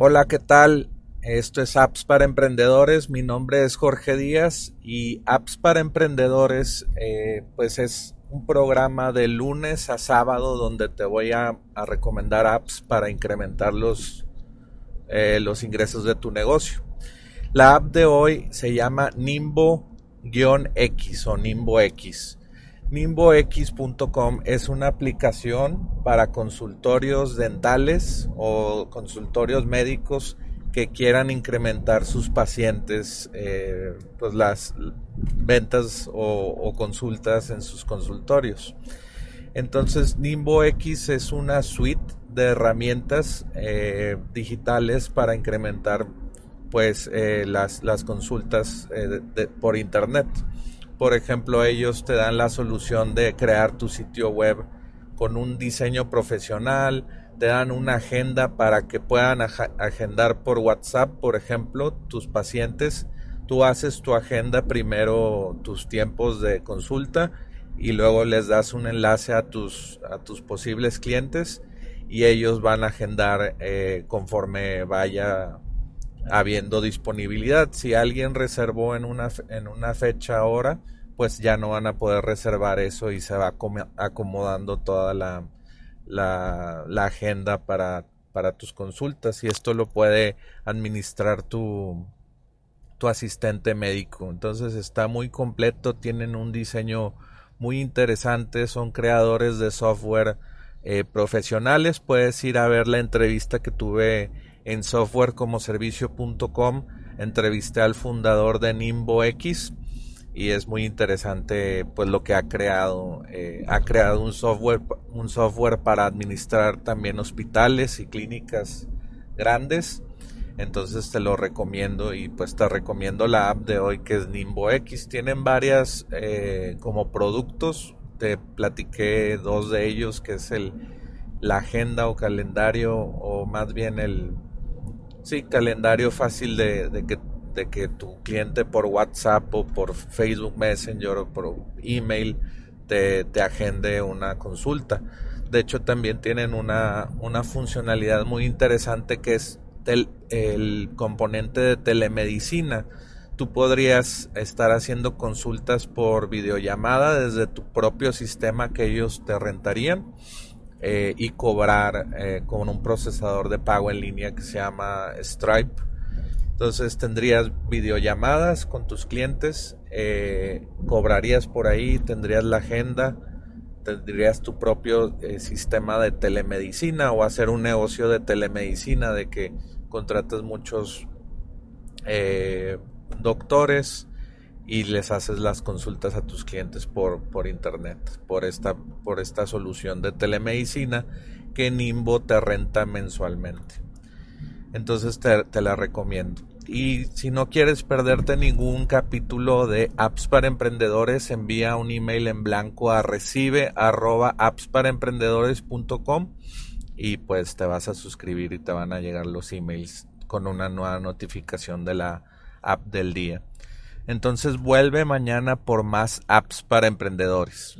Hola, ¿qué tal? Esto es Apps para Emprendedores. Mi nombre es Jorge Díaz y Apps para Emprendedores, eh, pues es un programa de lunes a sábado donde te voy a, recomendar apps para incrementar los, eh, los ingresos de tu negocio. La app de hoy se llama Nimbo-X o Nimbo X. NimboX.com es una aplicación para consultorios dentales o consultorios médicos que quieran incrementar sus pacientes, eh, pues las ventas o, consultas en sus consultorios. Entonces, NimboX es una suite de herramientas eh, digitales para incrementar pues eh, las, las, consultas por internet. Por ejemplo, ellos te dan la solución de crear tu sitio web con un diseño profesional, te dan una agenda para que puedan agendar por WhatsApp, por ejemplo, tus pacientes. Tú haces tu agenda primero, tus tiempos de consulta y luego les das un enlace a tus, a tus posibles clientes y ellos van a agendar eh, conforme vaya habiendo disponibilidad. Si alguien reservó en una, en una fecha ahora, pues ya no van a poder reservar eso y se va acomodando toda la, la, agenda para, para, tus consultas y esto lo puede administrar tu, tu asistente médico. Entonces está muy completo, tienen un diseño muy interesante, son creadores de software eh, profesionales. Puedes ir a ver la entrevista que tuve en softwarecomoservicio.com entrevisté al fundador de Nimbo X y es muy interesante pues lo que ha creado eh, ha creado un software un software para administrar también hospitales y clínicas grandes. Entonces te lo recomiendo y pues te recomiendo la app de hoy que es Nimbo X. Tienen varias eh, como productos. Te platiqué dos de ellos que es el la agenda o calendario o más bien el Sí, calendario fácil de, que, tu cliente por WhatsApp o por Facebook Messenger o por email te, agende una consulta. De hecho, también tienen una, una funcionalidad muy interesante que es el componente de telemedicina. Tú podrías estar haciendo consultas por videollamada desde tu propio sistema que ellos te rentarían eh, y cobrar eh, con un procesador de pago en línea que se llama Stripe. Entonces tendrías videollamadas con tus clientes, eh, cobrarías por ahí, tendrías la agenda, tendrías tu propio sistema de telemedicina o hacer un negocio de telemedicina de que contratas muchos doctores y les haces las consultas a tus clientes por, por internet, por esta, por esta solución de telemedicina que Nimbo te renta mensualmente. Entonces te, la recomiendo. Y si no quieres perderte ningún capítulo de apps para emprendedores, envía un email en blanco a recibe arroba y pues te vas a suscribir y te van a llegar los emails con una nueva notificación de la app del día. Entonces vuelve mañana por más apps para emprendedores.